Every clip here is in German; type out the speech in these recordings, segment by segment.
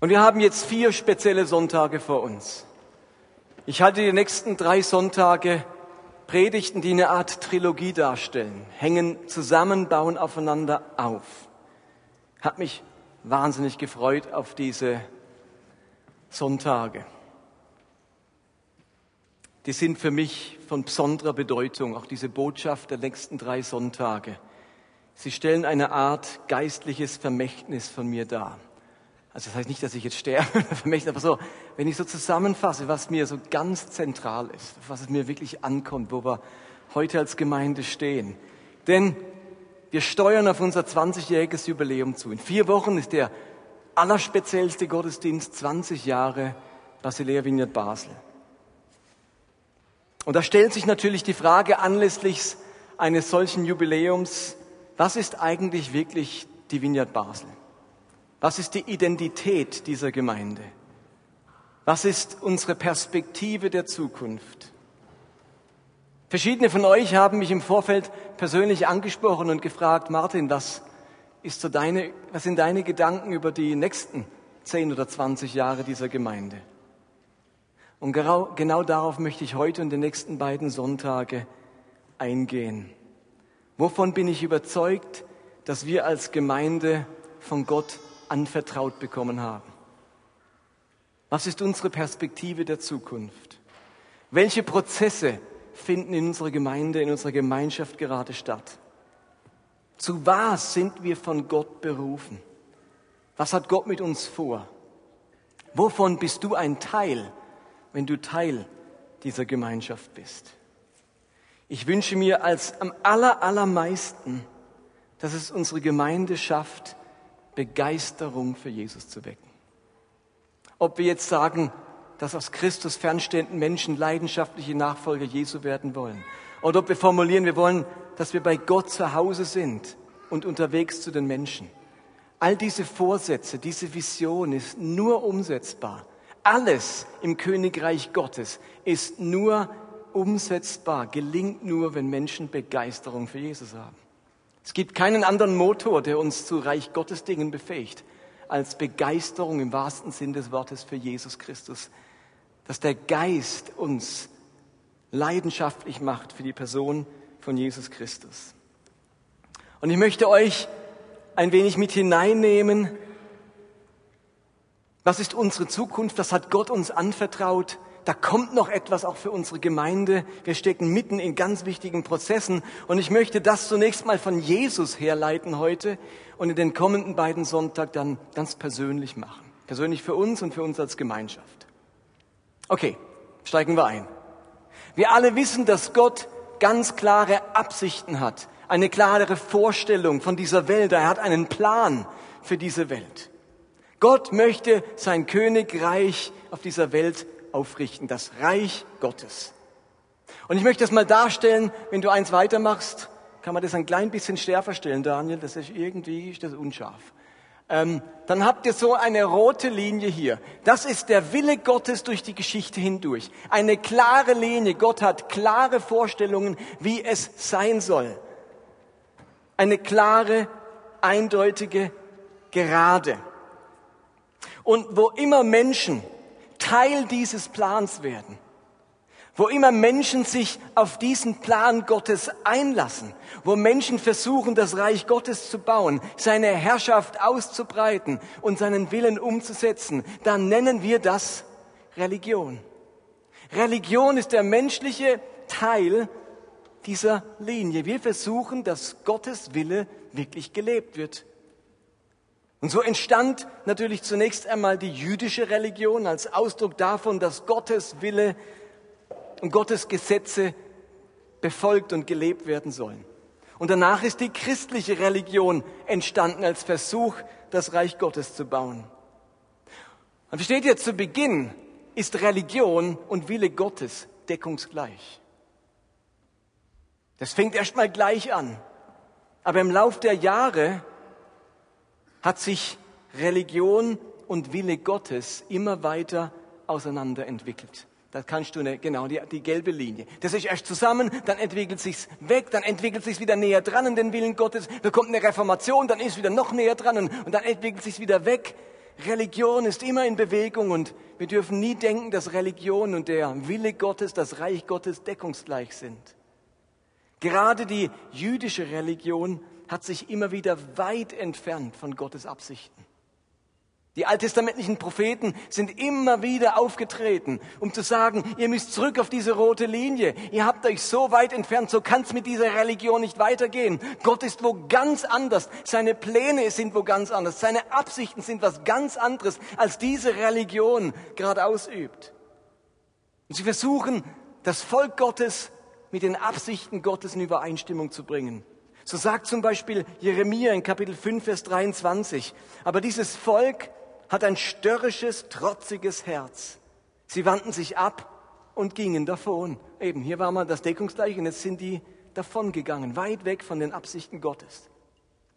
Und wir haben jetzt vier spezielle Sonntage vor uns. Ich halte die nächsten drei Sonntage Predigten, die eine Art Trilogie darstellen, hängen zusammen, bauen aufeinander auf. Hat mich wahnsinnig gefreut auf diese Sonntage. Die sind für mich von besonderer Bedeutung, auch diese Botschaft der nächsten drei Sonntage. Sie stellen eine Art geistliches Vermächtnis von mir dar. Also das heißt nicht, dass ich jetzt sterbe, aber so, wenn ich so zusammenfasse, was mir so ganz zentral ist, was es mir wirklich ankommt, wo wir heute als Gemeinde stehen. Denn wir steuern auf unser 20-jähriges Jubiläum zu. In vier Wochen ist der allerspeziellste Gottesdienst 20 Jahre Basilea Vineyard Basel. Und da stellt sich natürlich die Frage anlässlich eines solchen Jubiläums, was ist eigentlich wirklich die Vineyard Basel? Was ist die Identität dieser Gemeinde? Was ist unsere Perspektive der Zukunft? Verschiedene von euch haben mich im Vorfeld persönlich angesprochen und gefragt, Martin, was, ist so deine, was sind deine Gedanken über die nächsten 10 oder 20 Jahre dieser Gemeinde? Und genau, genau darauf möchte ich heute und die nächsten beiden Sonntage eingehen. Wovon bin ich überzeugt, dass wir als Gemeinde von Gott anvertraut bekommen haben. Was ist unsere Perspektive der Zukunft? Welche Prozesse finden in unserer Gemeinde, in unserer Gemeinschaft gerade statt? Zu was sind wir von Gott berufen? Was hat Gott mit uns vor? Wovon bist du ein Teil, wenn du Teil dieser Gemeinschaft bist? Ich wünsche mir als am aller, allermeisten, dass es unsere Gemeinde schafft, Begeisterung für Jesus zu wecken. Ob wir jetzt sagen, dass aus Christus fernstehenden Menschen leidenschaftliche Nachfolger Jesu werden wollen. Oder ob wir formulieren, wir wollen, dass wir bei Gott zu Hause sind und unterwegs zu den Menschen. All diese Vorsätze, diese Vision ist nur umsetzbar. Alles im Königreich Gottes ist nur umsetzbar, gelingt nur, wenn Menschen Begeisterung für Jesus haben. Es gibt keinen anderen Motor, der uns zu Reich Gottes Dingen befähigt, als Begeisterung im wahrsten Sinn des Wortes für Jesus Christus. Dass der Geist uns leidenschaftlich macht für die Person von Jesus Christus. Und ich möchte euch ein wenig mit hineinnehmen. Was ist unsere Zukunft? Was hat Gott uns anvertraut? Da kommt noch etwas auch für unsere Gemeinde. Wir stecken mitten in ganz wichtigen Prozessen und ich möchte das zunächst mal von Jesus herleiten heute und in den kommenden beiden Sonntag dann ganz persönlich machen. Persönlich für uns und für uns als Gemeinschaft. Okay, steigen wir ein. Wir alle wissen, dass Gott ganz klare Absichten hat, eine klarere Vorstellung von dieser Welt. Er hat einen Plan für diese Welt. Gott möchte sein Königreich auf dieser Welt aufrichten, das Reich Gottes. Und ich möchte das mal darstellen, wenn du eins weitermachst, kann man das ein klein bisschen schärfer stellen, Daniel, das ist irgendwie ist das unscharf. Ähm, dann habt ihr so eine rote Linie hier. Das ist der Wille Gottes durch die Geschichte hindurch. Eine klare Linie. Gott hat klare Vorstellungen, wie es sein soll. Eine klare, eindeutige, gerade. Und wo immer Menschen Teil dieses Plans werden. Wo immer Menschen sich auf diesen Plan Gottes einlassen, wo Menschen versuchen, das Reich Gottes zu bauen, seine Herrschaft auszubreiten und seinen Willen umzusetzen, dann nennen wir das Religion. Religion ist der menschliche Teil dieser Linie. Wir versuchen, dass Gottes Wille wirklich gelebt wird. Und so entstand natürlich zunächst einmal die jüdische Religion als Ausdruck davon, dass Gottes Wille und Gottes Gesetze befolgt und gelebt werden sollen. Und danach ist die christliche Religion entstanden als Versuch, das Reich Gottes zu bauen. Und versteht ihr, zu Beginn ist Religion und Wille Gottes deckungsgleich. Das fängt erst mal gleich an. Aber im Lauf der Jahre hat sich Religion und Wille Gottes immer weiter auseinanderentwickelt. Da kannst du genau die, die gelbe Linie. Das ist erst zusammen, dann entwickelt sich's weg, dann entwickelt sich's wieder näher dran an den Willen Gottes, bekommt eine Reformation, dann ist wieder noch näher dran und dann entwickelt sich's wieder weg. Religion ist immer in Bewegung und wir dürfen nie denken, dass Religion und der Wille Gottes, das Reich Gottes deckungsgleich sind. Gerade die jüdische Religion hat sich immer wieder weit entfernt von Gottes Absichten. Die alttestamentlichen Propheten sind immer wieder aufgetreten, um zu sagen, ihr müsst zurück auf diese rote Linie. Ihr habt euch so weit entfernt, so kann es mit dieser Religion nicht weitergehen. Gott ist wo ganz anders. Seine Pläne sind wo ganz anders. Seine Absichten sind was ganz anderes, als diese Religion gerade ausübt. Und sie versuchen, das Volk Gottes mit den Absichten Gottes in Übereinstimmung zu bringen. So sagt zum Beispiel Jeremia in Kapitel 5, Vers 23, aber dieses Volk hat ein störrisches, trotziges Herz. Sie wandten sich ab und gingen davon. Eben, hier war mal das Deckungsgleiche und jetzt sind die davongegangen, weit weg von den Absichten Gottes.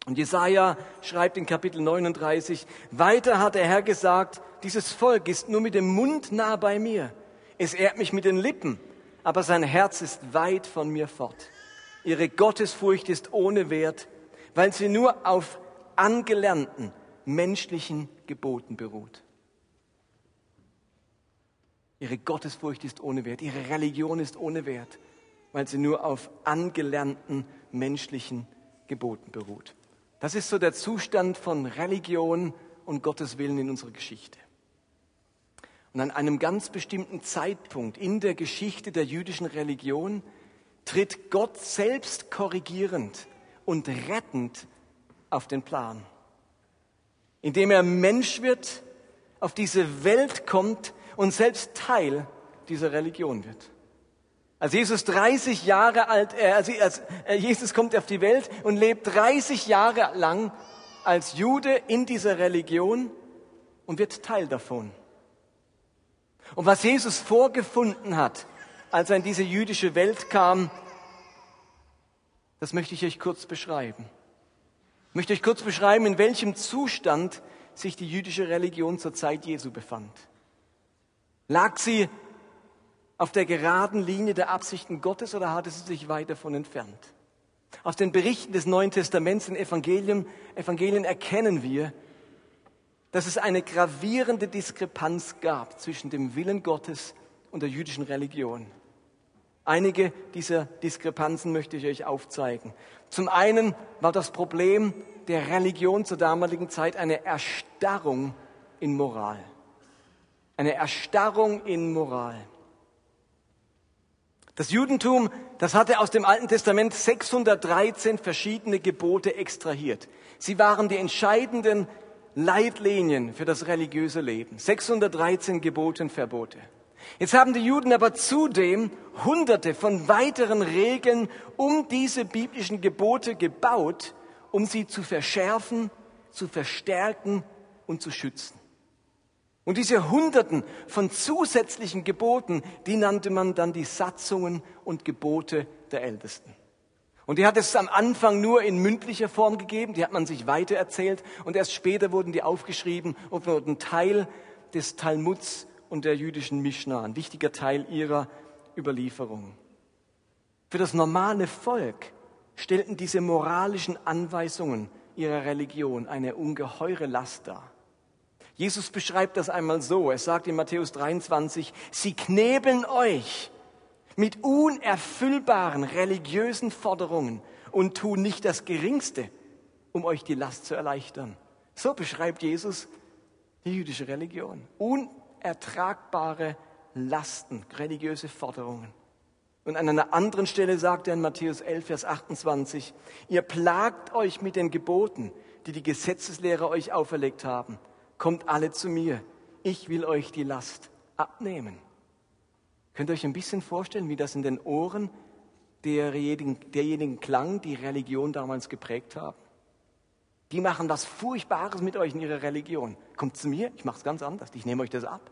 Und Jesaja schreibt in Kapitel 39, weiter hat der Herr gesagt, dieses Volk ist nur mit dem Mund nah bei mir. Es ehrt mich mit den Lippen, aber sein Herz ist weit von mir fort. Ihre Gottesfurcht ist ohne Wert, weil sie nur auf angelernten menschlichen Geboten beruht. Ihre Gottesfurcht ist ohne Wert, ihre Religion ist ohne Wert, weil sie nur auf angelernten menschlichen Geboten beruht. Das ist so der Zustand von Religion und Gottes Willen in unserer Geschichte. Und an einem ganz bestimmten Zeitpunkt in der Geschichte der jüdischen Religion tritt Gott selbst korrigierend und rettend auf den Plan indem er Mensch wird, auf diese Welt kommt und selbst Teil dieser Religion wird. Als Jesus 30 Jahre alt, äh, als, als äh, Jesus kommt auf die Welt und lebt 30 Jahre lang als Jude in dieser Religion und wird Teil davon. Und was Jesus vorgefunden hat, als er in diese jüdische Welt kam, das möchte ich euch kurz beschreiben. Ich möchte euch kurz beschreiben, in welchem Zustand sich die jüdische Religion zur Zeit Jesu befand. Lag sie auf der geraden Linie der Absichten Gottes oder hatte sie sich weit davon entfernt? Aus den Berichten des Neuen Testaments in Evangelien, Evangelien erkennen wir, dass es eine gravierende Diskrepanz gab zwischen dem Willen Gottes und der jüdischen Religion. Einige dieser Diskrepanzen möchte ich euch aufzeigen. Zum einen war das Problem der Religion zur damaligen Zeit eine Erstarrung in Moral. Eine Erstarrung in Moral. Das Judentum, das hatte aus dem Alten Testament 613 verschiedene Gebote extrahiert. Sie waren die entscheidenden Leitlinien für das religiöse Leben. 613 Gebote und Verbote. Jetzt haben die Juden aber zudem hunderte von weiteren Regeln um diese biblischen Gebote gebaut, um sie zu verschärfen, zu verstärken und zu schützen. Und diese Hunderten von zusätzlichen Geboten, die nannte man dann die Satzungen und Gebote der Ältesten. Und die hat es am Anfang nur in mündlicher Form gegeben, die hat man sich weitererzählt und erst später wurden die aufgeschrieben und wurden Teil des Talmuds und der jüdischen Mishnah, ein wichtiger Teil ihrer Überlieferung. Für das normale Volk stellten diese moralischen Anweisungen ihrer Religion eine ungeheure Last dar. Jesus beschreibt das einmal so. Er sagt in Matthäus 23, sie knebeln euch mit unerfüllbaren religiösen Forderungen und tun nicht das Geringste, um euch die Last zu erleichtern. So beschreibt Jesus die jüdische Religion unertragbare Lasten, religiöse Forderungen. Und an einer anderen Stelle sagt er in Matthäus 11, Vers 28, ihr plagt euch mit den Geboten, die die Gesetzeslehrer euch auferlegt haben. Kommt alle zu mir, ich will euch die Last abnehmen. Könnt ihr euch ein bisschen vorstellen, wie das in den Ohren derjenigen, derjenigen klang, die Religion damals geprägt haben? Die machen was Furchtbares mit euch in ihrer Religion. Kommt zu mir, ich mache es ganz anders, ich nehme euch das ab.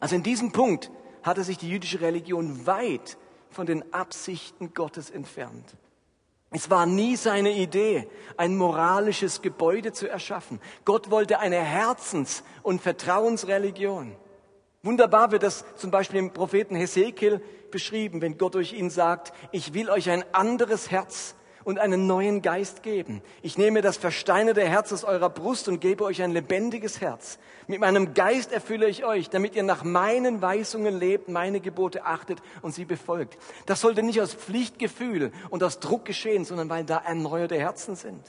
Also in diesem Punkt hatte sich die jüdische Religion weit von den Absichten Gottes entfernt. Es war nie seine Idee, ein moralisches Gebäude zu erschaffen. Gott wollte eine Herzens- und Vertrauensreligion. Wunderbar wird das zum Beispiel im Propheten Hesekiel beschrieben, wenn Gott durch ihn sagt, ich will euch ein anderes Herz und einen neuen Geist geben. Ich nehme das versteinerte Herz aus eurer Brust und gebe euch ein lebendiges Herz. Mit meinem Geist erfülle ich euch, damit ihr nach meinen Weisungen lebt, meine Gebote achtet und sie befolgt. Das sollte nicht aus Pflichtgefühl und aus Druck geschehen, sondern weil da erneuerte Herzen sind.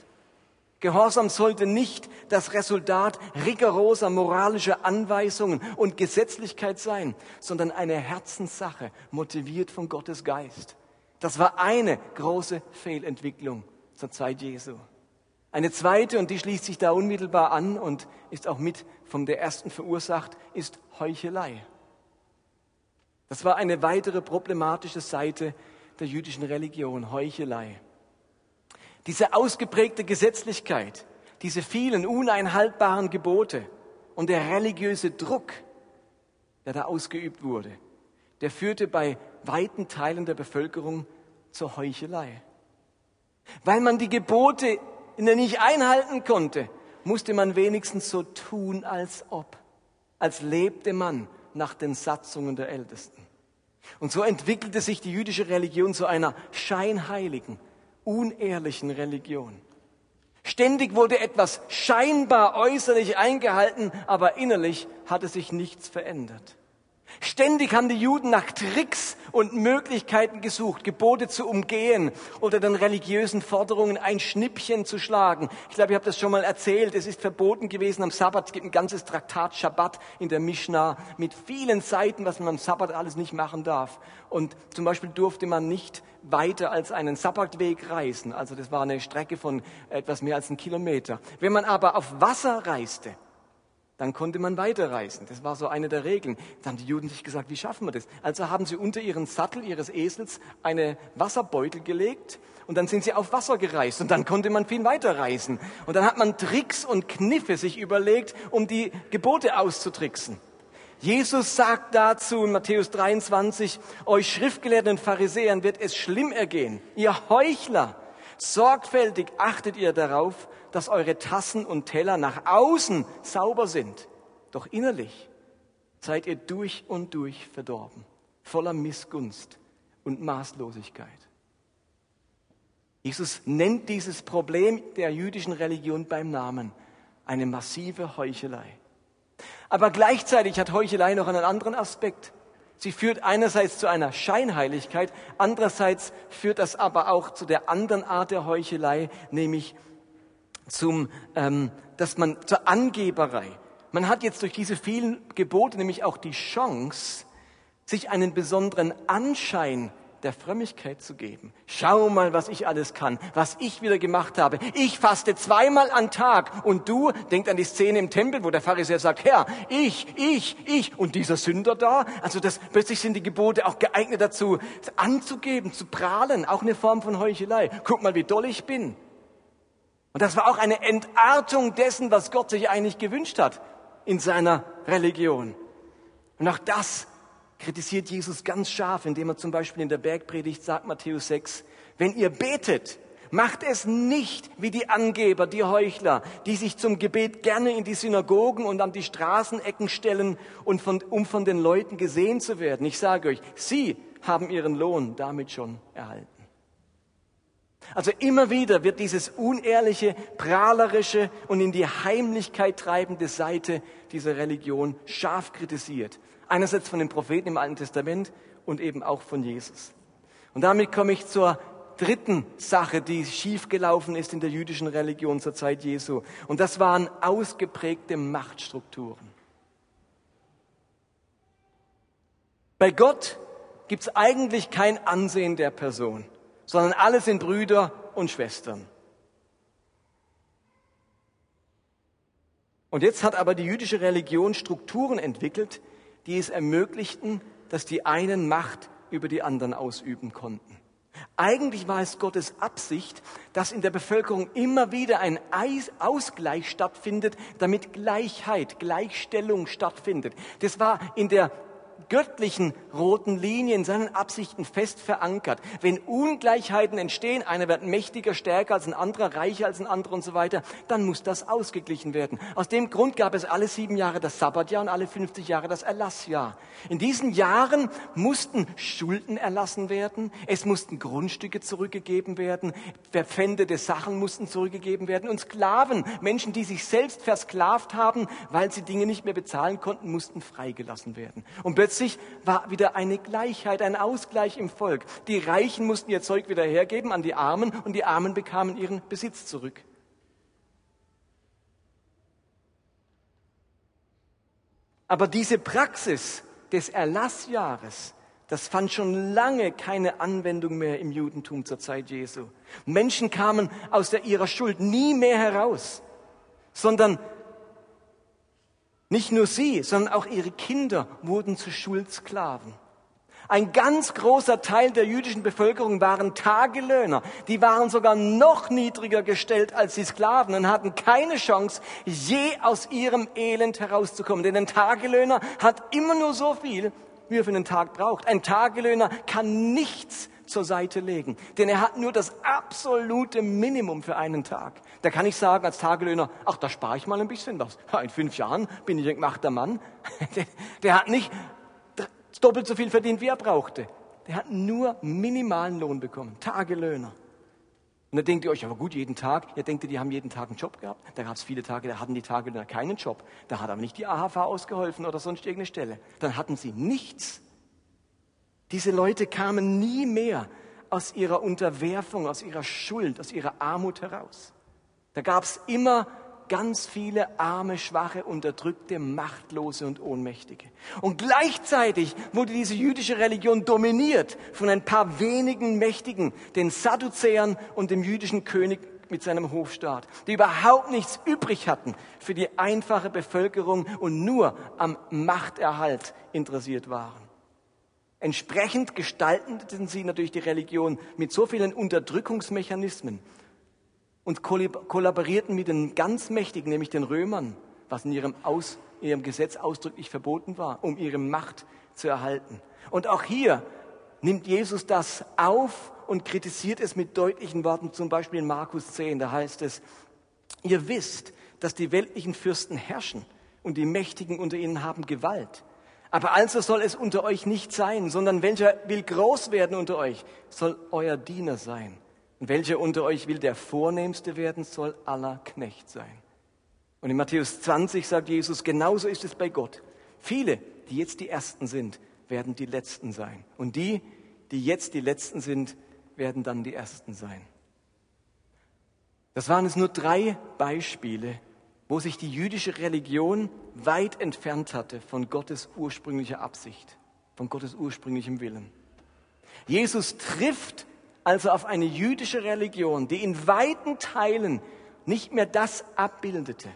Gehorsam sollte nicht das Resultat rigoroser moralischer Anweisungen und Gesetzlichkeit sein, sondern eine Herzenssache, motiviert von Gottes Geist. Das war eine große Fehlentwicklung zur Zeit Jesu. Eine zweite, und die schließt sich da unmittelbar an und ist auch mit von der ersten verursacht, ist Heuchelei. Das war eine weitere problematische Seite der jüdischen Religion, Heuchelei. Diese ausgeprägte Gesetzlichkeit, diese vielen uneinhaltbaren Gebote und der religiöse Druck, der da ausgeübt wurde, der führte bei weiten Teilen der Bevölkerung zur Heuchelei. Weil man die Gebote nicht einhalten konnte, musste man wenigstens so tun, als ob, als lebte man nach den Satzungen der Ältesten. Und so entwickelte sich die jüdische Religion zu einer scheinheiligen, unehrlichen Religion. Ständig wurde etwas scheinbar äußerlich eingehalten, aber innerlich hatte sich nichts verändert. Ständig haben die Juden nach Tricks und Möglichkeiten gesucht, Gebote zu umgehen oder den religiösen Forderungen ein Schnippchen zu schlagen. Ich glaube, ich habe das schon mal erzählt. Es ist verboten gewesen am Sabbat. Es gibt ein ganzes Traktat Shabbat in der Mishnah mit vielen Seiten, was man am Sabbat alles nicht machen darf. Und zum Beispiel durfte man nicht weiter als einen Sabbatweg reisen. Also das war eine Strecke von etwas mehr als einen Kilometer. Wenn man aber auf Wasser reiste, dann konnte man weiterreisen. Das war so eine der Regeln. Da haben die Juden sich gesagt, wie schaffen wir das? Also haben sie unter ihren Sattel ihres Esels eine Wasserbeutel gelegt und dann sind sie auf Wasser gereist und dann konnte man viel weiterreisen. Und dann hat man Tricks und Kniffe sich überlegt, um die Gebote auszutricksen. Jesus sagt dazu in Matthäus 23, euch Schriftgelehrten und Pharisäern wird es schlimm ergehen. Ihr Heuchler, sorgfältig achtet ihr darauf, dass eure Tassen und Teller nach außen sauber sind, doch innerlich seid ihr durch und durch verdorben, voller Missgunst und Maßlosigkeit. Jesus nennt dieses Problem der jüdischen Religion beim Namen, eine massive Heuchelei. Aber gleichzeitig hat Heuchelei noch einen anderen Aspekt. Sie führt einerseits zu einer Scheinheiligkeit, andererseits führt das aber auch zu der anderen Art der Heuchelei, nämlich zum, ähm, dass man zur Angeberei. Man hat jetzt durch diese vielen Gebote nämlich auch die Chance, sich einen besonderen Anschein der Frömmigkeit zu geben. Schau mal, was ich alles kann, was ich wieder gemacht habe. Ich faste zweimal am Tag und du, denkt an die Szene im Tempel, wo der Pharisäer sagt, Herr, ich, ich, ich und dieser Sünder da. Also das, plötzlich sind die Gebote auch geeignet dazu, anzugeben, zu prahlen, auch eine Form von Heuchelei. Guck mal, wie doll ich bin. Und das war auch eine Entartung dessen, was Gott sich eigentlich gewünscht hat in seiner Religion. Und auch das kritisiert Jesus ganz scharf, indem er zum Beispiel in der Bergpredigt sagt, Matthäus 6, wenn ihr betet, macht es nicht wie die Angeber, die Heuchler, die sich zum Gebet gerne in die Synagogen und an die Straßenecken stellen, und von, um von den Leuten gesehen zu werden. Ich sage euch, sie haben ihren Lohn damit schon erhalten. Also immer wieder wird dieses unehrliche, prahlerische und in die Heimlichkeit treibende Seite dieser Religion scharf kritisiert. Einerseits von den Propheten im Alten Testament und eben auch von Jesus. Und damit komme ich zur dritten Sache, die schiefgelaufen ist in der jüdischen Religion zur Zeit Jesu. Und das waren ausgeprägte Machtstrukturen. Bei Gott gibt es eigentlich kein Ansehen der Person sondern alle sind Brüder und Schwestern. Und jetzt hat aber die jüdische Religion Strukturen entwickelt, die es ermöglichten, dass die einen Macht über die anderen ausüben konnten. Eigentlich war es Gottes Absicht, dass in der Bevölkerung immer wieder ein Ausgleich stattfindet, damit Gleichheit, Gleichstellung stattfindet. Das war in der göttlichen roten Linie in seinen Absichten fest verankert. Wenn Ungleichheiten entstehen, einer wird mächtiger, stärker als ein anderer, reicher als ein anderer und so weiter, dann muss das ausgeglichen werden. Aus dem Grund gab es alle sieben Jahre das Sabbatjahr und alle 50 Jahre das Erlassjahr. In diesen Jahren mussten Schulden erlassen werden, es mussten Grundstücke zurückgegeben werden, verpfändete Sachen mussten zurückgegeben werden und Sklaven, Menschen, die sich selbst versklavt haben, weil sie Dinge nicht mehr bezahlen konnten, mussten freigelassen werden. Und plötzlich war wieder eine Gleichheit, ein Ausgleich im Volk. Die Reichen mussten ihr Zeug wieder hergeben an die Armen und die Armen bekamen ihren Besitz zurück. Aber diese Praxis des Erlassjahres, das fand schon lange keine Anwendung mehr im Judentum zur Zeit Jesu. Menschen kamen aus der, ihrer Schuld nie mehr heraus, sondern nicht nur sie, sondern auch ihre Kinder wurden zu Schuldsklaven. Ein ganz großer Teil der jüdischen Bevölkerung waren Tagelöhner. Die waren sogar noch niedriger gestellt als die Sklaven und hatten keine Chance, je aus ihrem Elend herauszukommen. Denn ein Tagelöhner hat immer nur so viel, wie er für einen Tag braucht. Ein Tagelöhner kann nichts zur Seite legen, denn er hat nur das absolute Minimum für einen Tag. Da kann ich sagen als Tagelöhner, ach, da spare ich mal ein bisschen was. In fünf Jahren bin ich ein gemachter Mann. Der, der hat nicht doppelt so viel verdient, wie er brauchte. Der hat nur minimalen Lohn bekommen. Tagelöhner. Und dann denkt ihr euch, aber gut, jeden Tag, ihr denkt, die haben jeden Tag einen Job gehabt. Da gab es viele Tage, da hatten die Tagelöhner keinen Job. Da hat aber nicht die AHV ausgeholfen oder sonst irgendeine Stelle. Dann hatten sie nichts. Diese Leute kamen nie mehr aus ihrer Unterwerfung, aus ihrer Schuld, aus ihrer Armut heraus. Da gab es immer ganz viele arme, schwache, unterdrückte, machtlose und ohnmächtige. Und gleichzeitig wurde diese jüdische Religion dominiert von ein paar wenigen Mächtigen, den Sadduzäern und dem jüdischen König mit seinem Hofstaat, die überhaupt nichts übrig hatten für die einfache Bevölkerung und nur am Machterhalt interessiert waren. Entsprechend gestalteten sie natürlich die Religion mit so vielen Unterdrückungsmechanismen und kollaborierten mit den ganz Mächtigen, nämlich den Römern, was in ihrem, Aus, in ihrem Gesetz ausdrücklich verboten war, um ihre Macht zu erhalten. Und auch hier nimmt Jesus das auf und kritisiert es mit deutlichen Worten, zum Beispiel in Markus 10, da heißt es, ihr wisst, dass die weltlichen Fürsten herrschen und die Mächtigen unter ihnen haben Gewalt. Aber also soll es unter euch nicht sein, sondern welcher will groß werden unter euch, soll euer Diener sein. Und welcher unter euch will der Vornehmste werden, soll aller Knecht sein. Und in Matthäus 20 sagt Jesus, genauso ist es bei Gott. Viele, die jetzt die Ersten sind, werden die Letzten sein. Und die, die jetzt die Letzten sind, werden dann die Ersten sein. Das waren jetzt nur drei Beispiele wo sich die jüdische Religion weit entfernt hatte von Gottes ursprünglicher Absicht, von Gottes ursprünglichem Willen. Jesus trifft also auf eine jüdische Religion, die in weiten Teilen nicht mehr das abbildete,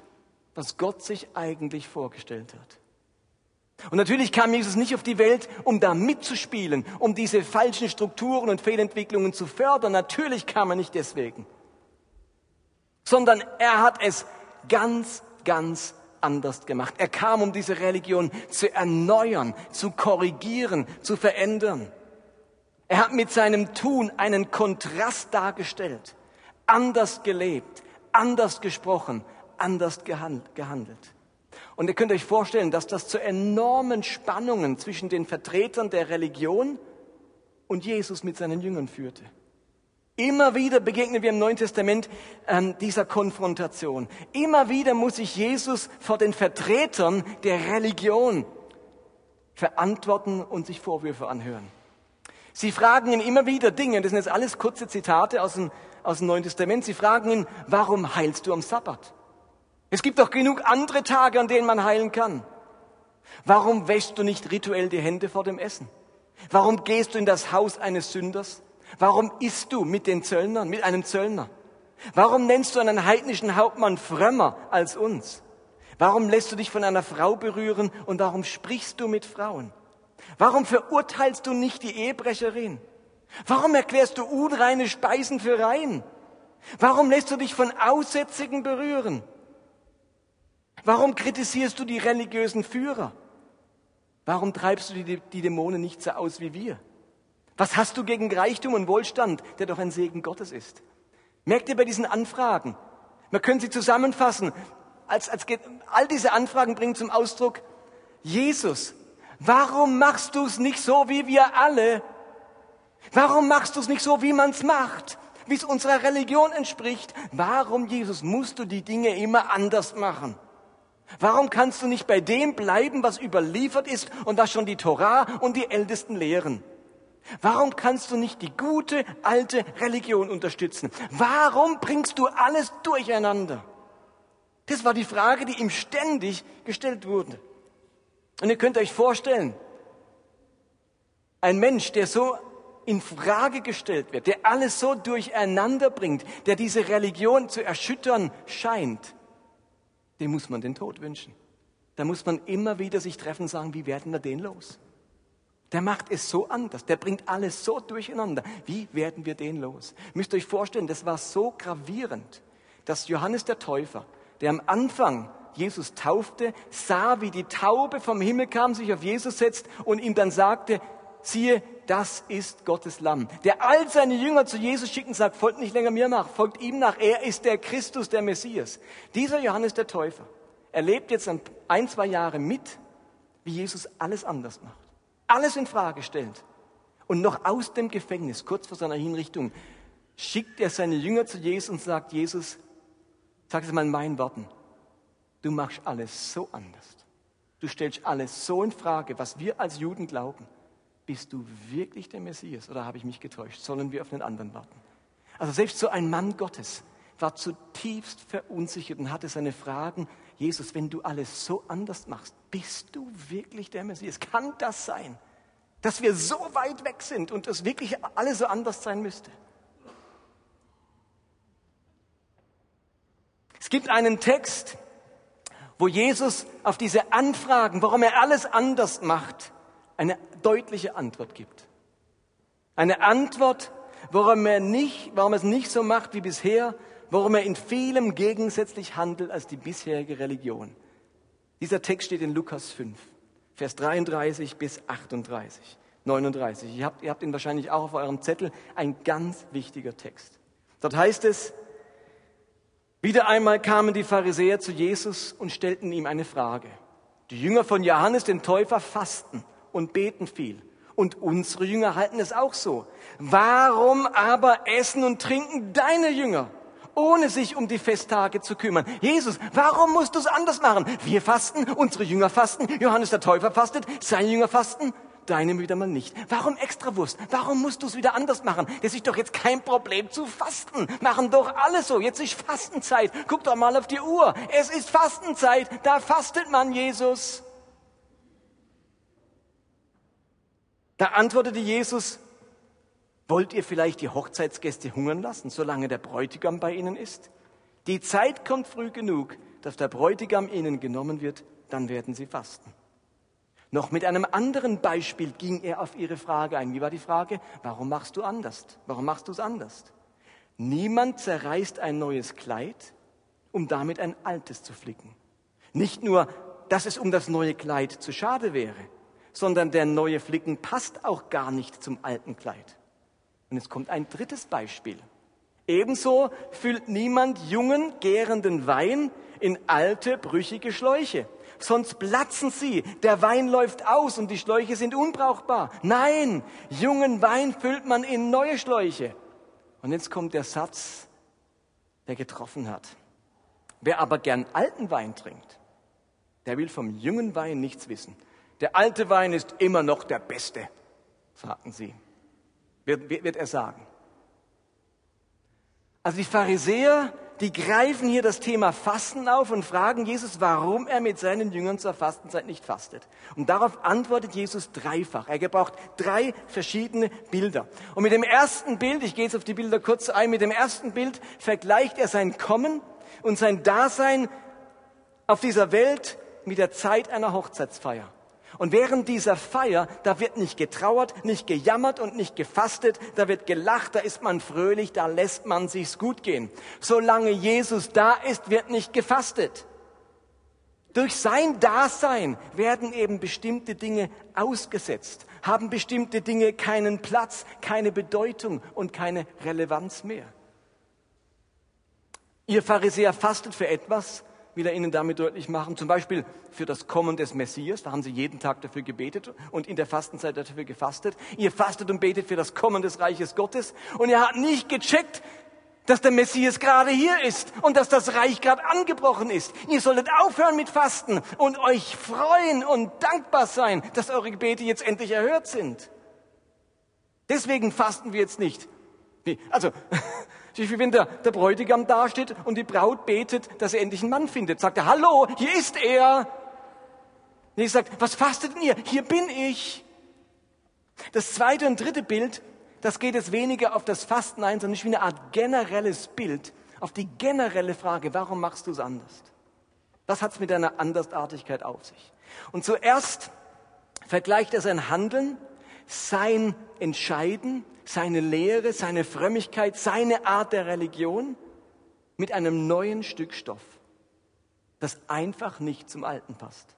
was Gott sich eigentlich vorgestellt hat. Und natürlich kam Jesus nicht auf die Welt, um da mitzuspielen, um diese falschen Strukturen und Fehlentwicklungen zu fördern. Natürlich kam er nicht deswegen, sondern er hat es ganz, ganz anders gemacht. Er kam, um diese Religion zu erneuern, zu korrigieren, zu verändern. Er hat mit seinem Tun einen Kontrast dargestellt, anders gelebt, anders gesprochen, anders gehandelt. Und ihr könnt euch vorstellen, dass das zu enormen Spannungen zwischen den Vertretern der Religion und Jesus mit seinen Jüngern führte. Immer wieder begegnen wir im Neuen Testament ähm, dieser Konfrontation. Immer wieder muss sich Jesus vor den Vertretern der Religion verantworten und sich Vorwürfe anhören. Sie fragen ihn immer wieder Dinge, das sind jetzt alles kurze Zitate aus dem, aus dem Neuen Testament. Sie fragen ihn, warum heilst du am Sabbat? Es gibt doch genug andere Tage, an denen man heilen kann. Warum wäschst du nicht rituell die Hände vor dem Essen? Warum gehst du in das Haus eines Sünders? Warum isst du mit den Zöllnern, mit einem Zöllner? Warum nennst du einen heidnischen Hauptmann frömmer als uns? Warum lässt du dich von einer Frau berühren und warum sprichst du mit Frauen? Warum verurteilst du nicht die Ehebrecherin? Warum erklärst du unreine Speisen für rein? Warum lässt du dich von Aussätzigen berühren? Warum kritisierst du die religiösen Führer? Warum treibst du die, die Dämonen nicht so aus wie wir? Was hast du gegen Reichtum und Wohlstand, der doch ein Segen Gottes ist? Merkt ihr bei diesen Anfragen? Man könnte sie zusammenfassen. Als, als, all diese Anfragen bringen zum Ausdruck, Jesus, warum machst du es nicht so wie wir alle? Warum machst du es nicht so, wie man es macht? Wie es unserer Religion entspricht? Warum, Jesus, musst du die Dinge immer anders machen? Warum kannst du nicht bei dem bleiben, was überliefert ist und was schon die Torah und die Ältesten lehren? Warum kannst du nicht die gute alte Religion unterstützen? Warum bringst du alles durcheinander? Das war die Frage, die ihm ständig gestellt wurde. Und ihr könnt euch vorstellen, ein Mensch, der so in Frage gestellt wird, der alles so durcheinander bringt, der diese Religion zu erschüttern scheint, dem muss man den Tod wünschen. Da muss man immer wieder sich treffen und sagen, wie werden wir den los? Der macht es so anders, der bringt alles so durcheinander. Wie werden wir den los? Müsst ihr euch vorstellen, das war so gravierend, dass Johannes der Täufer, der am Anfang Jesus taufte, sah, wie die Taube vom Himmel kam, sich auf Jesus setzt und ihm dann sagte, siehe, das ist Gottes Lamm, der all seine Jünger zu Jesus schickt und sagt, folgt nicht länger mir nach, folgt ihm nach, er ist der Christus, der Messias. Dieser Johannes der Täufer erlebt jetzt ein, zwei Jahre mit, wie Jesus alles anders macht, alles in Frage stellt. Und noch aus dem Gefängnis, kurz vor seiner Hinrichtung, schickt er seine Jünger zu Jesus und sagt, Jesus, sag es mal in meinen Worten, du machst alles so anders. Du stellst alles so in Frage, was wir als Juden glauben bist du wirklich der Messias oder habe ich mich getäuscht? Sollen wir auf den anderen warten? Also selbst so ein Mann Gottes war zutiefst verunsichert und hatte seine Fragen, Jesus, wenn du alles so anders machst, bist du wirklich der Messias? Kann das sein, dass wir so weit weg sind und es wirklich alles so anders sein müsste? Es gibt einen Text, wo Jesus auf diese Anfragen, warum er alles anders macht, eine deutliche Antwort gibt. Eine Antwort, warum er, nicht, warum er es nicht so macht wie bisher, warum er in vielem gegensätzlich handelt als die bisherige Religion. Dieser Text steht in Lukas 5, Vers 33 bis 38, 39. Ihr habt, ihr habt ihn wahrscheinlich auch auf eurem Zettel, ein ganz wichtiger Text. Dort heißt es, wieder einmal kamen die Pharisäer zu Jesus und stellten ihm eine Frage. Die Jünger von Johannes den Täufer fasten und beten viel. Und unsere Jünger halten es auch so. Warum aber essen und trinken deine Jünger, ohne sich um die Festtage zu kümmern? Jesus, warum musst du es anders machen? Wir fasten, unsere Jünger fasten, Johannes der Täufer fastet, seine Jünger fasten, deine wieder mal nicht. Warum Extrawurst? Warum musst du es wieder anders machen? Das ist doch jetzt kein Problem zu fasten. Machen doch alle so. Jetzt ist Fastenzeit. Guck doch mal auf die Uhr. Es ist Fastenzeit. Da fastet man, Jesus. Da antwortete Jesus, wollt ihr vielleicht die Hochzeitsgäste hungern lassen, solange der Bräutigam bei ihnen ist? Die Zeit kommt früh genug, dass der Bräutigam ihnen genommen wird, dann werden sie fasten. Noch mit einem anderen Beispiel ging er auf ihre Frage ein. Wie war die Frage? Warum machst du anders? Warum machst du es anders? Niemand zerreißt ein neues Kleid, um damit ein altes zu flicken. Nicht nur, dass es um das neue Kleid zu schade wäre, sondern der neue Flicken passt auch gar nicht zum alten Kleid. Und es kommt ein drittes Beispiel. Ebenso füllt niemand jungen, gärenden Wein in alte, brüchige Schläuche. Sonst platzen sie, der Wein läuft aus und die Schläuche sind unbrauchbar. Nein, jungen Wein füllt man in neue Schläuche. Und jetzt kommt der Satz, der getroffen hat. Wer aber gern alten Wein trinkt, der will vom jungen Wein nichts wissen. Der alte Wein ist immer noch der beste, sagten sie. Wird, wird er sagen. Also die Pharisäer, die greifen hier das Thema Fasten auf und fragen Jesus, warum er mit seinen Jüngern zur Fastenzeit nicht fastet. Und darauf antwortet Jesus dreifach. Er gebraucht drei verschiedene Bilder. Und mit dem ersten Bild, ich gehe jetzt auf die Bilder kurz ein, mit dem ersten Bild vergleicht er sein Kommen und sein Dasein auf dieser Welt mit der Zeit einer Hochzeitsfeier. Und während dieser Feier, da wird nicht getrauert, nicht gejammert und nicht gefastet, da wird gelacht, da ist man fröhlich, da lässt man sich's gut gehen. Solange Jesus da ist, wird nicht gefastet. Durch sein Dasein werden eben bestimmte Dinge ausgesetzt, haben bestimmte Dinge keinen Platz, keine Bedeutung und keine Relevanz mehr. Ihr Pharisäer fastet für etwas, will er ihnen damit deutlich machen, zum Beispiel für das Kommen des Messias, da haben sie jeden Tag dafür gebetet und in der Fastenzeit dafür gefastet. Ihr fastet und betet für das Kommen des Reiches Gottes und ihr habt nicht gecheckt, dass der Messias gerade hier ist und dass das Reich gerade angebrochen ist. Ihr solltet aufhören mit Fasten und euch freuen und dankbar sein, dass eure Gebete jetzt endlich erhört sind. Deswegen fasten wir jetzt nicht. Also, wie wenn der, der Bräutigam dasteht und die Braut betet, dass er endlich einen Mann findet. Sagt er, hallo, hier ist er. Nee, sagt, was fastet denn ihr? Hier bin ich. Das zweite und dritte Bild das geht jetzt weniger auf das Fasten ein, sondern nicht wie eine Art generelles Bild auf die generelle Frage, warum machst du es anders? Was hat es mit deiner Andersartigkeit auf sich? Und zuerst vergleicht er sein Handeln, sein Entscheiden, seine Lehre, seine Frömmigkeit, seine Art der Religion mit einem neuen Stück Stoff, das einfach nicht zum Alten passt.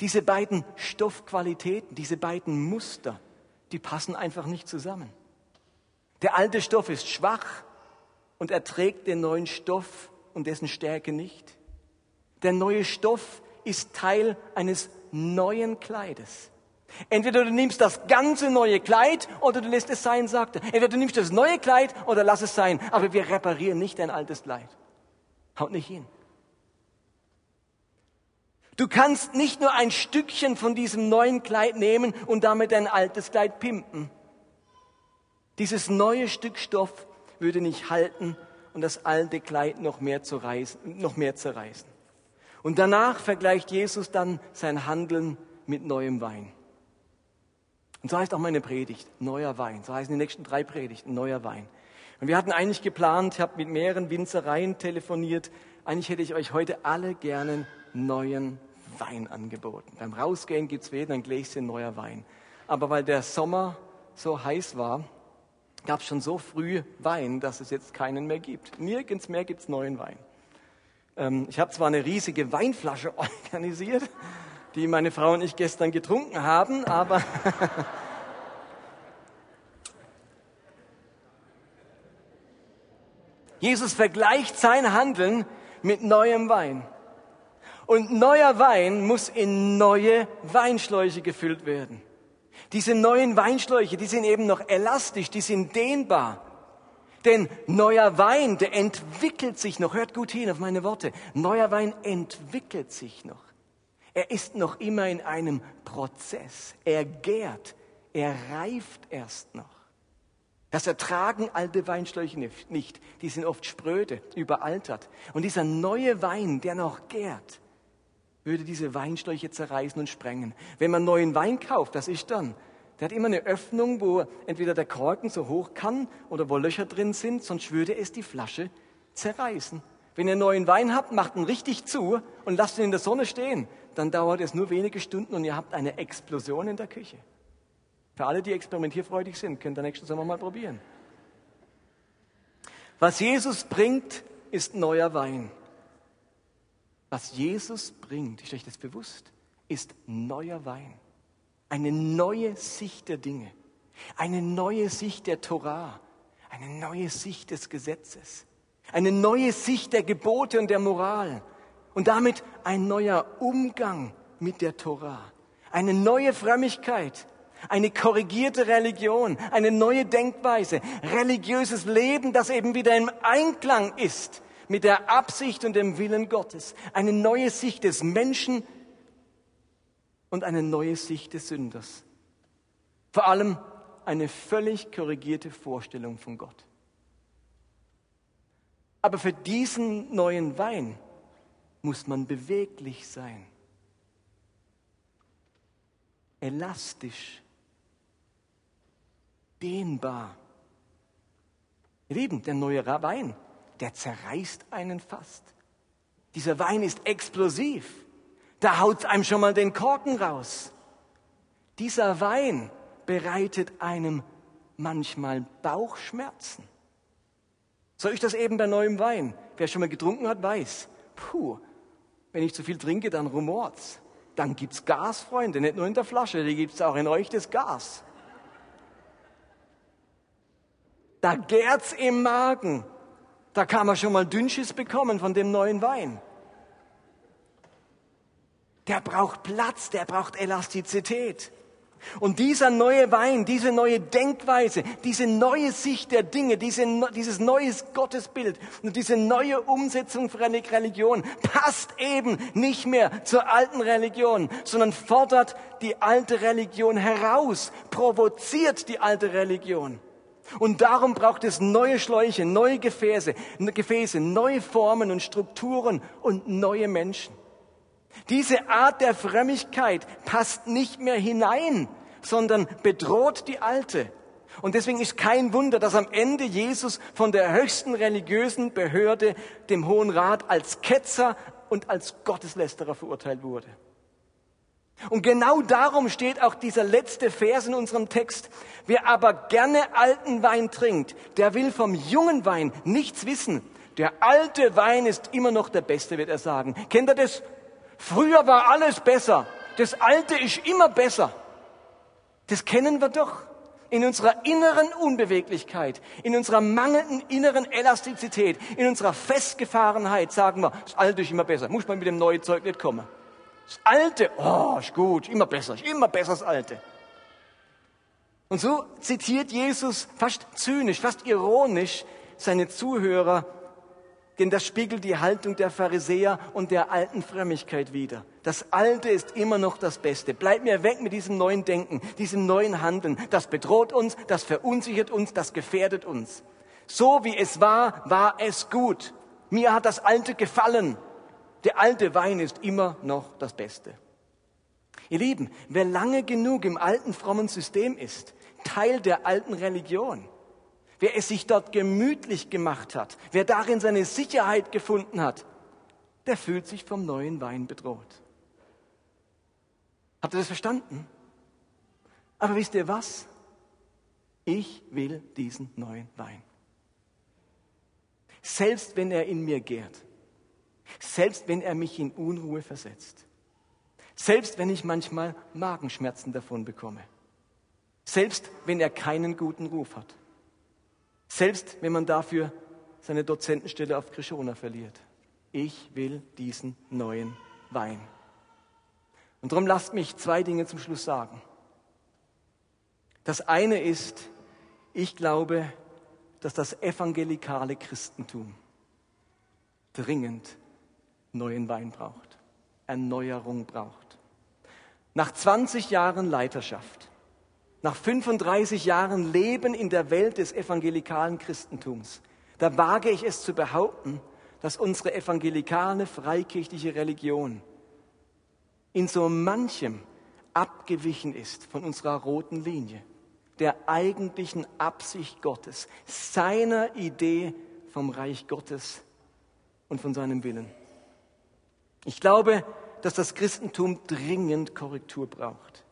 Diese beiden Stoffqualitäten, diese beiden Muster, die passen einfach nicht zusammen. Der alte Stoff ist schwach und erträgt den neuen Stoff und dessen Stärke nicht. Der neue Stoff ist Teil eines neuen Kleides. Entweder du nimmst das ganze neue Kleid oder du lässt es sein, sagte. Entweder du nimmst das neue Kleid oder lass es sein. Aber wir reparieren nicht dein altes Kleid. Haut nicht hin. Du kannst nicht nur ein Stückchen von diesem neuen Kleid nehmen und damit dein altes Kleid pimpen. Dieses neue Stück Stoff würde nicht halten und das alte Kleid noch mehr, zerreißen, noch mehr zerreißen. Und danach vergleicht Jesus dann sein Handeln mit neuem Wein. Und so heißt auch meine Predigt, neuer Wein. So heißen die nächsten drei Predigten, neuer Wein. Und wir hatten eigentlich geplant, ich habe mit mehreren Winzereien telefoniert, eigentlich hätte ich euch heute alle gerne neuen Wein angeboten. Beim Rausgehen gibt es wieder ein Gläschen neuer Wein. Aber weil der Sommer so heiß war, gab es schon so früh Wein, dass es jetzt keinen mehr gibt. Nirgends mehr gibt es neuen Wein. Ähm, ich habe zwar eine riesige Weinflasche organisiert, die meine Frau und ich gestern getrunken haben, aber Jesus vergleicht sein Handeln mit neuem Wein. Und neuer Wein muss in neue Weinschläuche gefüllt werden. Diese neuen Weinschläuche, die sind eben noch elastisch, die sind dehnbar. Denn neuer Wein, der entwickelt sich noch. Hört gut hin auf meine Worte. Neuer Wein entwickelt sich noch. Er ist noch immer in einem Prozess. Er gärt. Er reift erst noch. Das ertragen alte Weinschläuche nicht. Die sind oft spröde, überaltert. Und dieser neue Wein, der noch gärt, würde diese Weinschläuche zerreißen und sprengen. Wenn man neuen Wein kauft, das ist dann. Der hat immer eine Öffnung, wo entweder der Korken so hoch kann oder wo Löcher drin sind, sonst würde es die Flasche zerreißen. Wenn ihr neuen Wein habt, macht ihn richtig zu und lasst ihn in der Sonne stehen. Dann dauert es nur wenige Stunden und ihr habt eine Explosion in der Küche. Für alle, die experimentierfreudig sind, könnt ihr nächsten Sommer mal probieren. Was Jesus bringt, ist neuer Wein. Was Jesus bringt, ist euch das bewusst, ist neuer Wein. Eine neue Sicht der Dinge. Eine neue Sicht der Torah. Eine neue Sicht des Gesetzes. Eine neue Sicht der Gebote und der Moral. Und damit ein neuer Umgang mit der Torah. Eine neue Frömmigkeit. Eine korrigierte Religion. Eine neue Denkweise. Religiöses Leben, das eben wieder im Einklang ist mit der Absicht und dem Willen Gottes. Eine neue Sicht des Menschen und eine neue Sicht des Sünders. Vor allem eine völlig korrigierte Vorstellung von Gott. Aber für diesen neuen Wein muss man beweglich sein, elastisch, dehnbar. Ihr Lieben, der neue Wein der zerreißt einen fast. Dieser Wein ist explosiv. Da haut einem schon mal den Korken raus. Dieser Wein bereitet einem manchmal Bauchschmerzen. So ist das eben bei neuem Wein. Wer schon mal getrunken hat, weiß, puh, Wenn ich zu viel trinke, dann rumort's. Dann gibt's Gas, Freunde, nicht nur in der Flasche, die gibt's auch in euch das Gas. Da gärt's im Magen. Da kann man schon mal Dünnschiss bekommen von dem neuen Wein. Der braucht Platz, der braucht Elastizität. Und dieser neue Wein, diese neue Denkweise, diese neue Sicht der Dinge, diese, dieses neues Gottesbild und diese neue Umsetzung für eine Religion passt eben nicht mehr zur alten Religion, sondern fordert die alte Religion heraus, provoziert die alte Religion. Und darum braucht es neue Schläuche, neue Gefäße, Gefäße, neue Formen und Strukturen und neue Menschen. Diese Art der Frömmigkeit passt nicht mehr hinein, sondern bedroht die alte. Und deswegen ist kein Wunder, dass am Ende Jesus von der höchsten religiösen Behörde, dem Hohen Rat, als Ketzer und als Gotteslästerer verurteilt wurde. Und genau darum steht auch dieser letzte Vers in unserem Text. Wer aber gerne alten Wein trinkt, der will vom jungen Wein nichts wissen. Der alte Wein ist immer noch der beste, wird er sagen. Kennt ihr das? Früher war alles besser. Das Alte ist immer besser. Das kennen wir doch. In unserer inneren Unbeweglichkeit, in unserer mangelnden inneren Elastizität, in unserer Festgefahrenheit sagen wir, das Alte ist immer besser. Muss man mit dem neuen Zeug nicht kommen. Das Alte, oh, ist gut, immer besser, ist immer besser das Alte. Und so zitiert Jesus fast zynisch, fast ironisch seine Zuhörer denn das spiegelt die Haltung der Pharisäer und der alten Frömmigkeit wider. Das Alte ist immer noch das Beste. Bleib mir weg mit diesem neuen Denken, diesem neuen Handeln. Das bedroht uns, das verunsichert uns, das gefährdet uns. So wie es war, war es gut. Mir hat das Alte gefallen. Der alte Wein ist immer noch das Beste. Ihr Lieben, wer lange genug im alten frommen System ist, Teil der alten Religion, wer es sich dort gemütlich gemacht hat, wer darin seine Sicherheit gefunden hat, der fühlt sich vom neuen Wein bedroht. Habt ihr das verstanden? Aber wisst ihr was? Ich will diesen neuen Wein. Selbst wenn er in mir gärt, selbst wenn er mich in Unruhe versetzt, selbst wenn ich manchmal Magenschmerzen davon bekomme, selbst wenn er keinen guten Ruf hat. Selbst wenn man dafür seine Dozentenstelle auf Krishona verliert. Ich will diesen neuen Wein. Und darum lasst mich zwei Dinge zum Schluss sagen. Das eine ist, ich glaube, dass das evangelikale Christentum dringend neuen Wein braucht, Erneuerung braucht. Nach 20 Jahren Leiterschaft nach 35 Jahren Leben in der Welt des evangelikalen Christentums, da wage ich es zu behaupten, dass unsere evangelikale freikirchliche Religion in so manchem abgewichen ist von unserer roten Linie, der eigentlichen Absicht Gottes, seiner Idee vom Reich Gottes und von seinem Willen. Ich glaube, dass das Christentum dringend Korrektur braucht.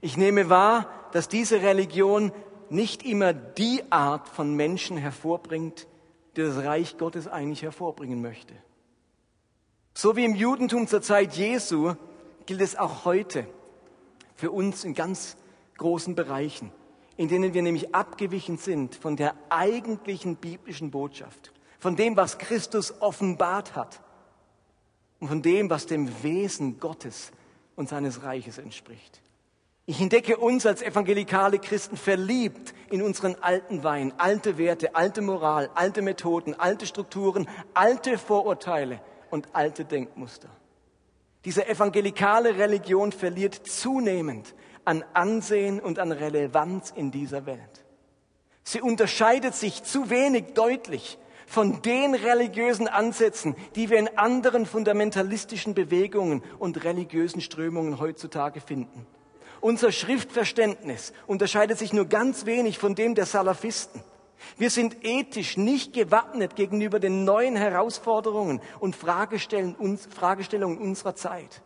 Ich nehme wahr, dass diese Religion nicht immer die Art von Menschen hervorbringt, die das Reich Gottes eigentlich hervorbringen möchte. So wie im Judentum zur Zeit Jesu gilt es auch heute für uns in ganz großen Bereichen, in denen wir nämlich abgewichen sind von der eigentlichen biblischen Botschaft, von dem, was Christus offenbart hat und von dem, was dem Wesen Gottes und seines Reiches entspricht. Ich entdecke uns als evangelikale Christen verliebt in unseren alten Wein, alte Werte, alte Moral, alte Methoden, alte Strukturen, alte Vorurteile und alte Denkmuster. Diese evangelikale Religion verliert zunehmend an Ansehen und an Relevanz in dieser Welt. Sie unterscheidet sich zu wenig deutlich von den religiösen Ansätzen, die wir in anderen fundamentalistischen Bewegungen und religiösen Strömungen heutzutage finden. Unser Schriftverständnis unterscheidet sich nur ganz wenig von dem der Salafisten. Wir sind ethisch nicht gewappnet gegenüber den neuen Herausforderungen und Fragestellungen unserer Zeit.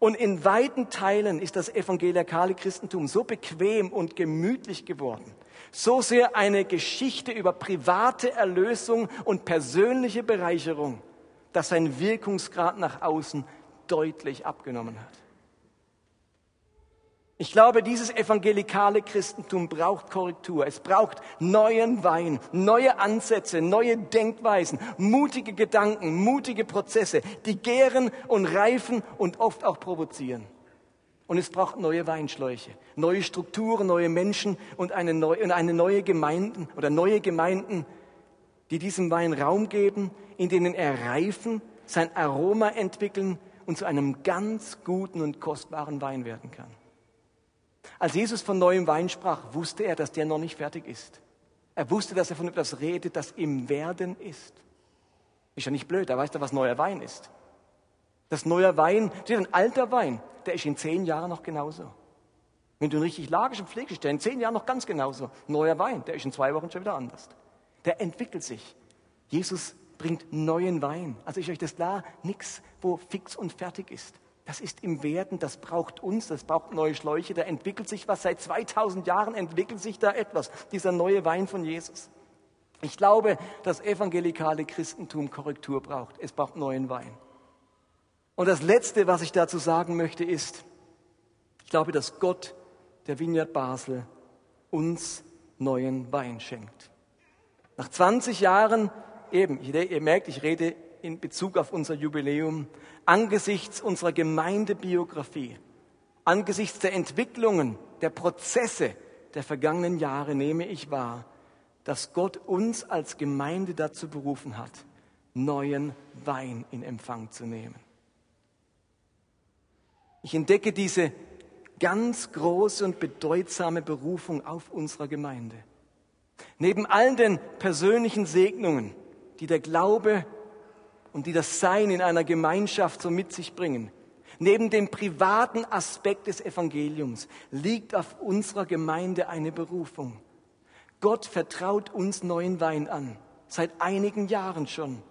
Und in weiten Teilen ist das evangelikale Christentum so bequem und gemütlich geworden, so sehr eine Geschichte über private Erlösung und persönliche Bereicherung, dass sein Wirkungsgrad nach außen deutlich abgenommen hat. Ich glaube, dieses evangelikale Christentum braucht Korrektur. Es braucht neuen Wein, neue Ansätze, neue Denkweisen, mutige Gedanken, mutige Prozesse, die gären und reifen und oft auch provozieren. Und es braucht neue Weinschläuche, neue Strukturen, neue Menschen und eine neue, und eine neue Gemeinden oder neue Gemeinden, die diesem Wein Raum geben, in denen er reifen, sein Aroma entwickeln und zu einem ganz guten und kostbaren Wein werden kann. Als Jesus von neuem Wein sprach, wusste er, dass der noch nicht fertig ist. Er wusste, dass er von etwas redet, das im Werden ist. Ist ja nicht blöd, da weiß er, was neuer Wein ist. Das neue Wein, ein alter Wein, der ist in zehn Jahren noch genauso. Wenn du ihn richtig lagerst und pflegst, der in zehn Jahren noch ganz genauso. Neuer Wein, der ist in zwei Wochen schon wieder anders. Der entwickelt sich. Jesus bringt neuen Wein. Also ist euch das klar? Nichts, wo fix und fertig ist. Das ist im Werden, das braucht uns, das braucht neue Schläuche, da entwickelt sich was. Seit 2000 Jahren entwickelt sich da etwas, dieser neue Wein von Jesus. Ich glaube, das evangelikale Christentum Korrektur braucht. Es braucht neuen Wein. Und das Letzte, was ich dazu sagen möchte, ist, ich glaube, dass Gott, der Vineyard Basel, uns neuen Wein schenkt. Nach 20 Jahren, eben, ihr merkt, ich rede in Bezug auf unser Jubiläum, angesichts unserer Gemeindebiografie, angesichts der Entwicklungen, der Prozesse der vergangenen Jahre nehme ich wahr, dass Gott uns als Gemeinde dazu berufen hat, neuen Wein in Empfang zu nehmen. Ich entdecke diese ganz große und bedeutsame Berufung auf unserer Gemeinde. Neben all den persönlichen Segnungen, die der Glaube und die das Sein in einer Gemeinschaft so mit sich bringen. Neben dem privaten Aspekt des Evangeliums liegt auf unserer Gemeinde eine Berufung. Gott vertraut uns neuen Wein an, seit einigen Jahren schon.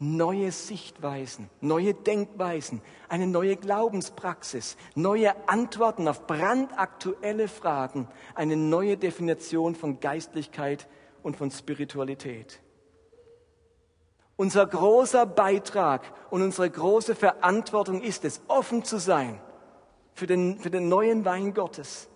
Neue Sichtweisen, neue Denkweisen, eine neue Glaubenspraxis, neue Antworten auf brandaktuelle Fragen, eine neue Definition von Geistlichkeit und von Spiritualität. Unser großer Beitrag und unsere große Verantwortung ist es, offen zu sein für den, für den neuen Wein Gottes,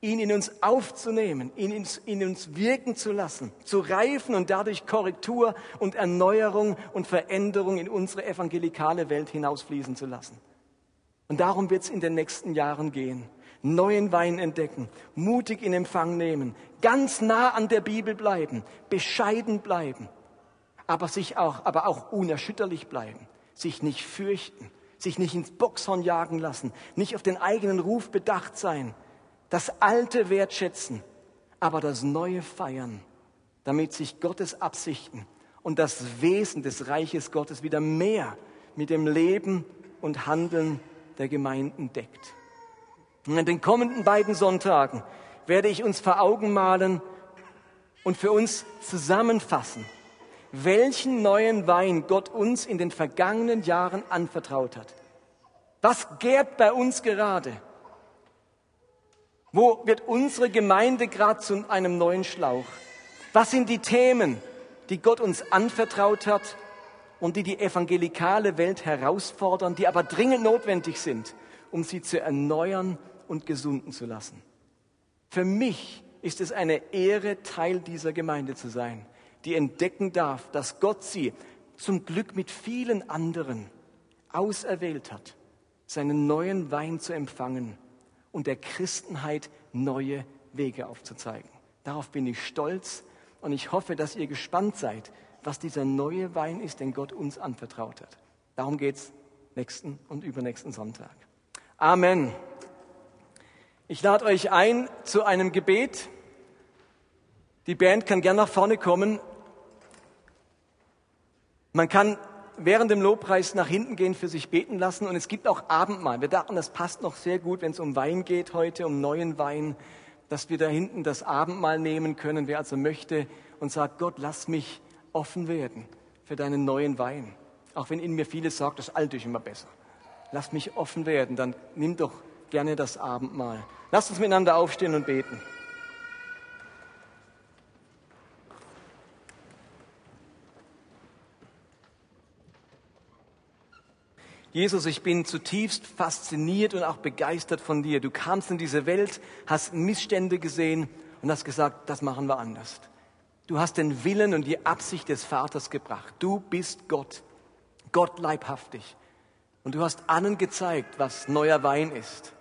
ihn in uns aufzunehmen, ihn in, in uns wirken zu lassen, zu reifen und dadurch Korrektur und Erneuerung und Veränderung in unsere evangelikale Welt hinausfließen zu lassen. Und darum wird es in den nächsten Jahren gehen. Neuen Wein entdecken, mutig in Empfang nehmen, ganz nah an der Bibel bleiben, bescheiden bleiben aber sich auch, aber auch unerschütterlich bleiben, sich nicht fürchten, sich nicht ins Boxhorn jagen lassen, nicht auf den eigenen Ruf bedacht sein, das Alte wertschätzen, aber das Neue feiern, damit sich Gottes Absichten und das Wesen des Reiches Gottes wieder mehr mit dem Leben und Handeln der Gemeinden deckt. Und in den kommenden beiden Sonntagen werde ich uns vor Augen malen und für uns zusammenfassen, welchen neuen Wein Gott uns in den vergangenen Jahren anvertraut hat. Was gärt bei uns gerade? Wo wird unsere Gemeinde gerade zu einem neuen Schlauch? Was sind die Themen, die Gott uns anvertraut hat und die die evangelikale Welt herausfordern, die aber dringend notwendig sind, um sie zu erneuern und gesunden zu lassen? Für mich ist es eine Ehre, Teil dieser Gemeinde zu sein die entdecken darf, dass Gott sie zum Glück mit vielen anderen auserwählt hat, seinen neuen Wein zu empfangen und der Christenheit neue Wege aufzuzeigen. Darauf bin ich stolz und ich hoffe, dass ihr gespannt seid, was dieser neue Wein ist, den Gott uns anvertraut hat. Darum geht es nächsten und übernächsten Sonntag. Amen. Ich lade euch ein zu einem Gebet. Die Band kann gern nach vorne kommen. Man kann während dem Lobpreis nach hinten gehen, für sich beten lassen und es gibt auch Abendmahl. Wir dachten, das passt noch sehr gut, wenn es um Wein geht heute, um neuen Wein, dass wir da hinten das Abendmahl nehmen können, wer also möchte und sagt, Gott, lass mich offen werden für deinen neuen Wein. Auch wenn in mir vieles sagt, das alte ist immer besser. Lass mich offen werden, dann nimm doch gerne das Abendmahl. Lass uns miteinander aufstehen und beten. Jesus, ich bin zutiefst fasziniert und auch begeistert von dir. Du kamst in diese Welt, hast Missstände gesehen und hast gesagt, das machen wir anders. Du hast den Willen und die Absicht des Vaters gebracht. Du bist Gott, Gott leibhaftig. Und du hast allen gezeigt, was neuer Wein ist,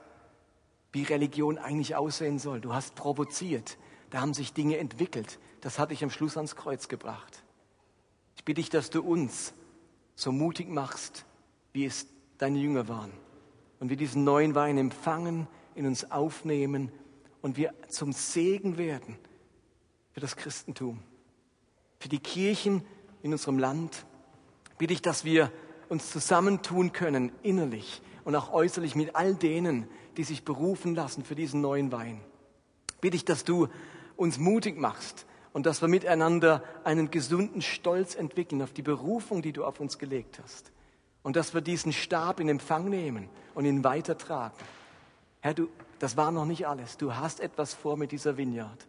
wie Religion eigentlich aussehen soll. Du hast provoziert. Da haben sich Dinge entwickelt. Das hat dich am Schluss ans Kreuz gebracht. Ich bitte dich, dass du uns so mutig machst, wie es deine Jünger waren. Und wir diesen neuen Wein empfangen, in uns aufnehmen und wir zum Segen werden für das Christentum, für die Kirchen in unserem Land. Bitte ich, dass wir uns zusammentun können, innerlich und auch äußerlich mit all denen, die sich berufen lassen für diesen neuen Wein. Bitte ich, dass du uns mutig machst und dass wir miteinander einen gesunden Stolz entwickeln auf die Berufung, die du auf uns gelegt hast. Und dass wir diesen Stab in Empfang nehmen und ihn weitertragen. Herr, du, das war noch nicht alles. Du hast etwas vor mit dieser Vineyard.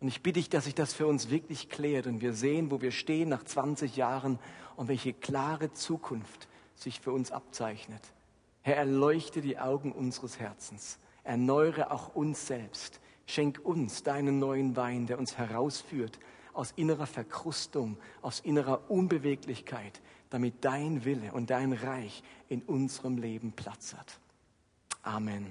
Und ich bitte dich, dass sich das für uns wirklich klärt und wir sehen, wo wir stehen nach 20 Jahren und welche klare Zukunft sich für uns abzeichnet. Herr, erleuchte die Augen unseres Herzens. Erneuere auch uns selbst. Schenk uns deinen neuen Wein, der uns herausführt aus innerer Verkrustung, aus innerer Unbeweglichkeit, damit dein Wille und dein Reich in unserem Leben Platz hat. Amen.